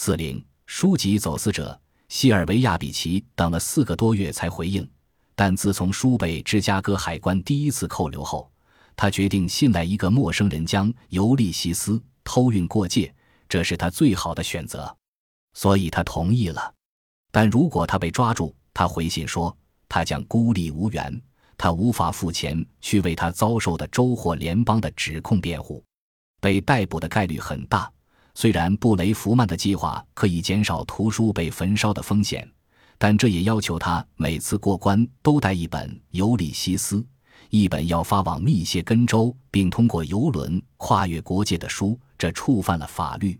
四零书籍走私者希尔维亚比奇等了四个多月才回应，但自从书被芝加哥海关第一次扣留后，他决定信赖一个陌生人将尤利西斯偷运过界，这是他最好的选择，所以他同意了。但如果他被抓住，他回信说他将孤立无援。他无法付钱去为他遭受的州或联邦的指控辩护，被逮捕的概率很大。虽然布雷弗曼的计划可以减少图书被焚烧的风险，但这也要求他每次过关都带一本《尤里西斯》，一本要发往密歇根州并通过游轮跨越国界的书。这触犯了法律，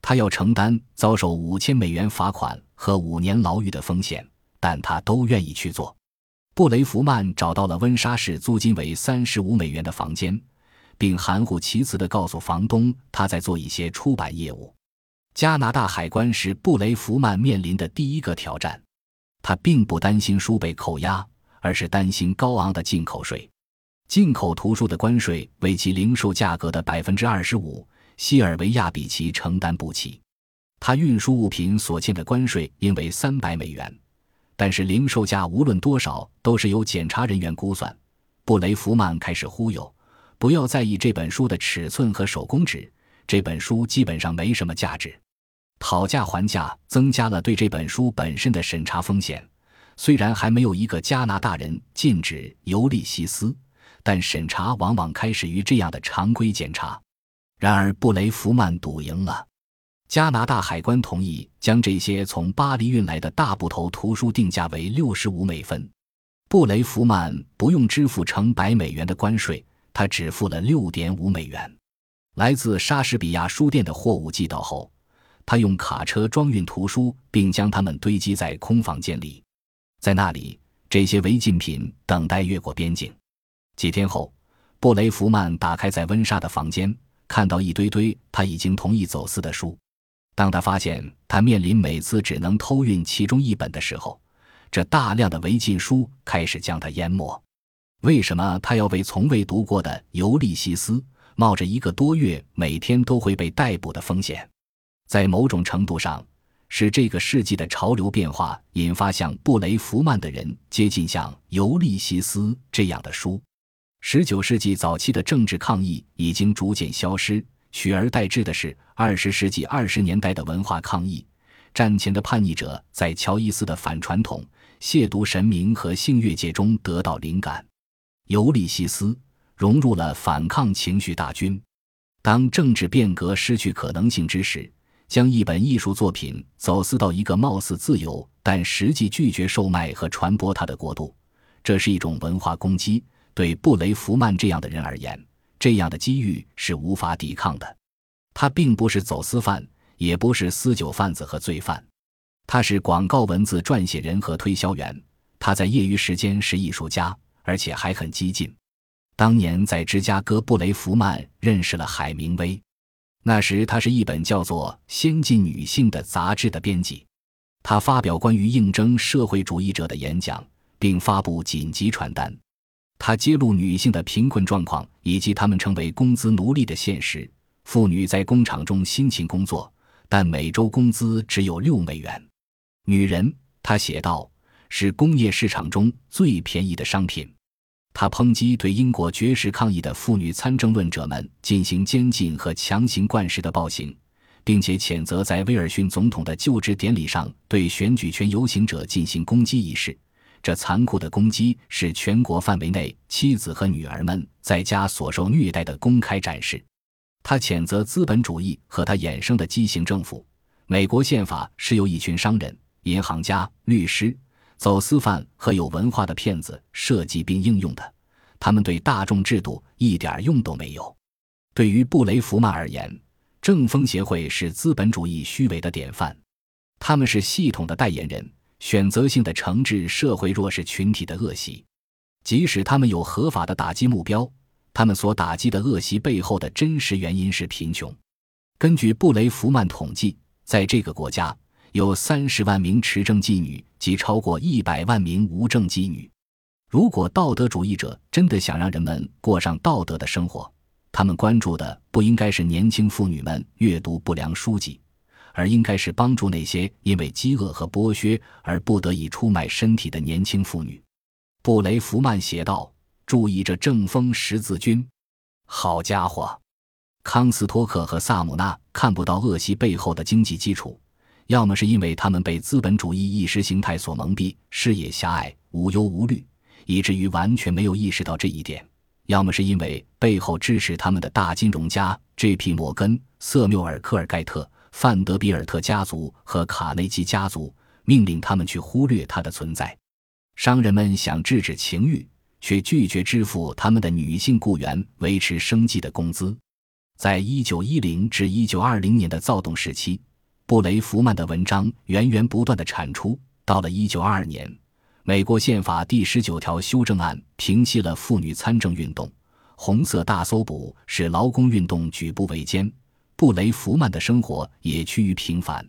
他要承担遭受五千美元罚款和五年牢狱的风险，但他都愿意去做。布雷弗曼找到了温莎市租金为三十五美元的房间，并含糊其辞地告诉房东他在做一些出版业务。加拿大海关是布雷弗曼面临的第一个挑战。他并不担心书被扣押，而是担心高昂的进口税。进口图书的关税为其零售价格的百分之二十五，西尔维亚比奇承担不起。他运输物品所欠的关税应为三百美元。但是零售价无论多少都是由检查人员估算。布雷弗曼开始忽悠：“不要在意这本书的尺寸和手工纸，这本书基本上没什么价值。”讨价还价增加了对这本书本身的审查风险。虽然还没有一个加拿大人禁止《尤利西斯》，但审查往往开始于这样的常规检查。然而布雷弗曼赌赢了。加拿大海关同意将这些从巴黎运来的大部头图书定价为六十五美分，布雷弗曼不用支付成百美元的关税，他只付了六点五美元。来自莎士比亚书店的货物寄到后，他用卡车装运图书，并将它们堆积在空房间里，在那里，这些违禁品等待越过边境。几天后，布雷弗曼打开在温莎的房间，看到一堆堆他已经同意走私的书。当他发现他面临每次只能偷运其中一本的时候，这大量的违禁书开始将他淹没。为什么他要为从未读过的《尤利西斯》冒着一个多月每天都会被逮捕的风险？在某种程度上，是这个世纪的潮流变化引发像布雷弗曼的人接近像《尤利西斯》这样的书。十九世纪早期的政治抗议已经逐渐消失。取而代之的是二十世纪二十年代的文化抗议。战前的叛逆者在乔伊斯的反传统、亵渎神明和性越界中得到灵感。尤利西斯融入了反抗情绪大军。当政治变革失去可能性之时，将一本艺术作品走私到一个貌似自由但实际拒绝售卖和传播它的国度，这是一种文化攻击。对布雷弗曼这样的人而言。这样的机遇是无法抵抗的。他并不是走私犯，也不是私酒贩子和罪犯，他是广告文字撰写人和推销员。他在业余时间是艺术家，而且还很激进。当年在芝加哥，布雷弗曼认识了海明威。那时他是一本叫做《先进女性》的杂志的编辑。他发表关于应征社会主义者的演讲，并发布紧急传单。他揭露女性的贫困状况以及她们成为工资奴隶的现实。妇女在工厂中辛勤工作，但每周工资只有六美元。女人，他写道，是工业市场中最便宜的商品。他抨击对英国绝食抗议的妇女参政论者们进行监禁和强行灌食的暴行，并且谴责在威尔逊总统的就职典礼上对选举权游行者进行攻击一事。这残酷的攻击是全国范围内妻子和女儿们在家所受虐待的公开展示。他谴责资本主义和他衍生的畸形政府。美国宪法是由一群商人、银行家、律师、走私犯和有文化的骗子设计并应用的。他们对大众制度一点用都没有。对于布雷弗曼而言，政风协会是资本主义虚伪的典范。他们是系统的代言人。选择性的惩治社会弱势群体的恶习，即使他们有合法的打击目标，他们所打击的恶习背后的真实原因是贫穷。根据布雷弗曼统计，在这个国家有三十万名持证妓女及超过一百万名无证妓女。如果道德主义者真的想让人们过上道德的生活，他们关注的不应该是年轻妇女们阅读不良书籍。而应该是帮助那些因为饥饿和剥削而不得已出卖身体的年轻妇女。布雷弗曼写道：“注意这正风十字军，好家伙！康斯托克和萨姆纳看不到恶习背后的经济基础，要么是因为他们被资本主义意识形态所蒙蔽，视野狭隘，无忧无虑，以至于完全没有意识到这一点；要么是因为背后支持他们的大金融家 J.P. 摩根、瑟缪尔·科尔盖特、范德比尔特家族和卡内基家族命令他们去忽略它的存在。”商人们想制止情欲，却拒绝支付他们的女性雇员维持生计的工资。在一九一零至一九二零年的躁动时期，布雷弗曼的文章源源不断的产出。到了一九二二年，美国宪法第十九条修正案平息了妇女参政运动，红色大搜捕使劳工运动举步维艰。布雷弗曼的生活也趋于平凡。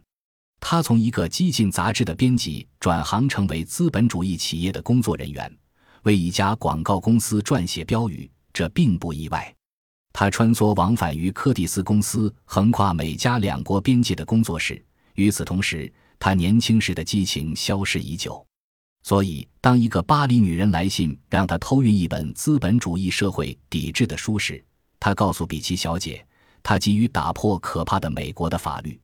他从一个激进杂志的编辑转行成为资本主义企业的工作人员，为一家广告公司撰写标语，这并不意外。他穿梭往返于柯蒂斯公司横跨美加两国边界的工作室。与此同时，他年轻时的激情消失已久。所以，当一个巴黎女人来信让他偷运一本资本主义社会抵制的书时，他告诉比奇小姐，他急于打破可怕的美国的法律。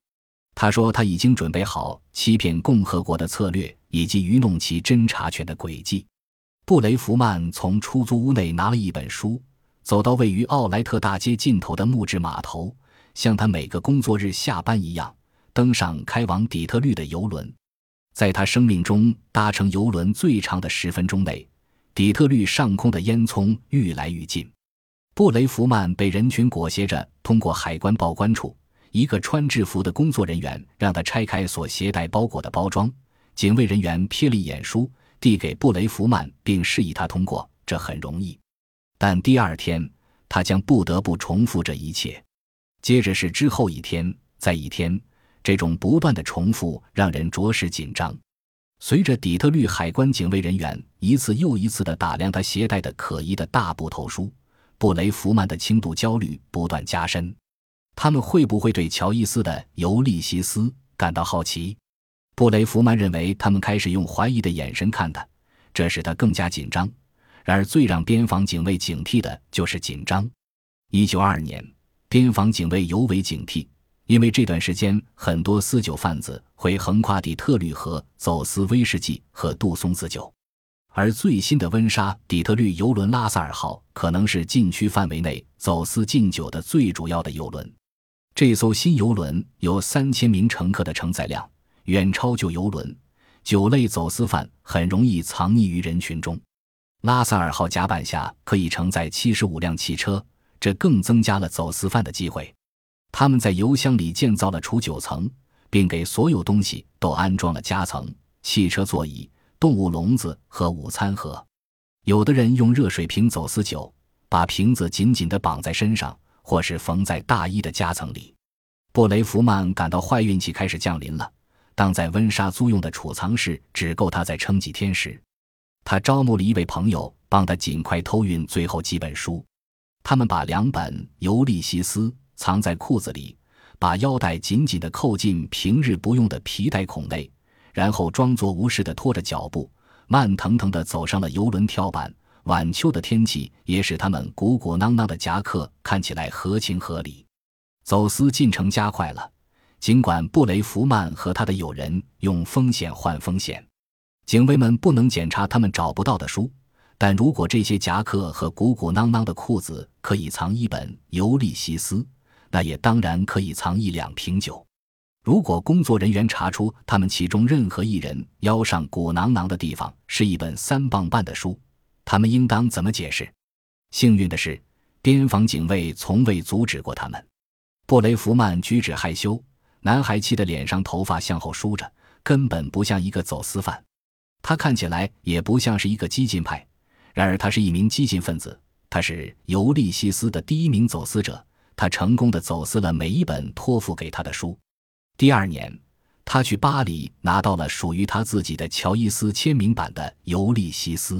他说：“他已经准备好欺骗共和国的策略，以及愚弄其侦查权的诡计。”布雷弗曼从出租屋内拿了一本书，走到位于奥莱特大街尽头的木质码头，像他每个工作日下班一样，登上开往底特律的游轮。在他生命中搭乘游轮最长的十分钟内，底特律上空的烟囱愈来愈近。布雷弗曼被人群裹挟着通过海关报关处。一个穿制服的工作人员让他拆开所携带包裹的包装。警卫人员瞥了一眼书，递给布雷弗曼，并示意他通过。这很容易，但第二天他将不得不重复这一切。接着是之后一天，再一天，这种不断的重复让人着实紧张。随着底特律海关警卫人员一次又一次的打量他携带的可疑的大部头书，布雷弗曼的轻度焦虑不断加深。他们会不会对乔伊斯的《尤利西斯》感到好奇？布雷弗曼认为他们开始用怀疑的眼神看他，这使他更加紧张。然而，最让边防警卫警惕的就是紧张。一九二二年，边防警卫尤为警惕，因为这段时间很多私酒贩子会横跨底特律河走私威士忌和杜松子酒，而最新的温莎底特律游轮“拉萨尔号”可能是禁区范围内走私禁酒的最主要的游轮。这艘新游轮有三千名乘客的承载量，远超旧游轮。酒类走私犯很容易藏匿于人群中。拉萨尔号甲板下可以承载七十五辆汽车，这更增加了走私犯的机会。他们在油箱里建造了储酒层，并给所有东西都安装了夹层：汽车座椅、动物笼子和午餐盒。有的人用热水瓶走私酒，把瓶子紧紧地绑在身上。或是缝在大衣的夹层里，布雷弗曼感到坏运气开始降临了。当在温莎租用的储藏室只够他再撑几天时，他招募了一位朋友帮他尽快偷运最后几本书。他们把两本《尤利西斯》藏在裤子里，把腰带紧紧地扣进平日不用的皮带孔内，然后装作无事地拖着脚步，慢腾腾地走上了游轮跳板。晚秋的天气也使他们鼓鼓囊囊的夹克看起来合情合理。走私进程加快了，尽管布雷弗曼和他的友人用风险换风险。警卫们不能检查他们找不到的书，但如果这些夹克和鼓鼓囊囊的裤子可以藏一本《尤利西斯》，那也当然可以藏一两瓶酒。如果工作人员查出他们其中任何一人腰上鼓囊囊的地方是一本三磅半的书，他们应当怎么解释？幸运的是，边防警卫从未阻止过他们。布雷弗曼举止害羞，男孩气的脸上头发向后梳着，根本不像一个走私犯。他看起来也不像是一个激进派。然而，他是一名激进分子。他是尤利西斯的第一名走私者。他成功的走私了每一本托付给他的书。第二年，他去巴黎拿到了属于他自己的乔伊斯签名版的《尤利西斯》。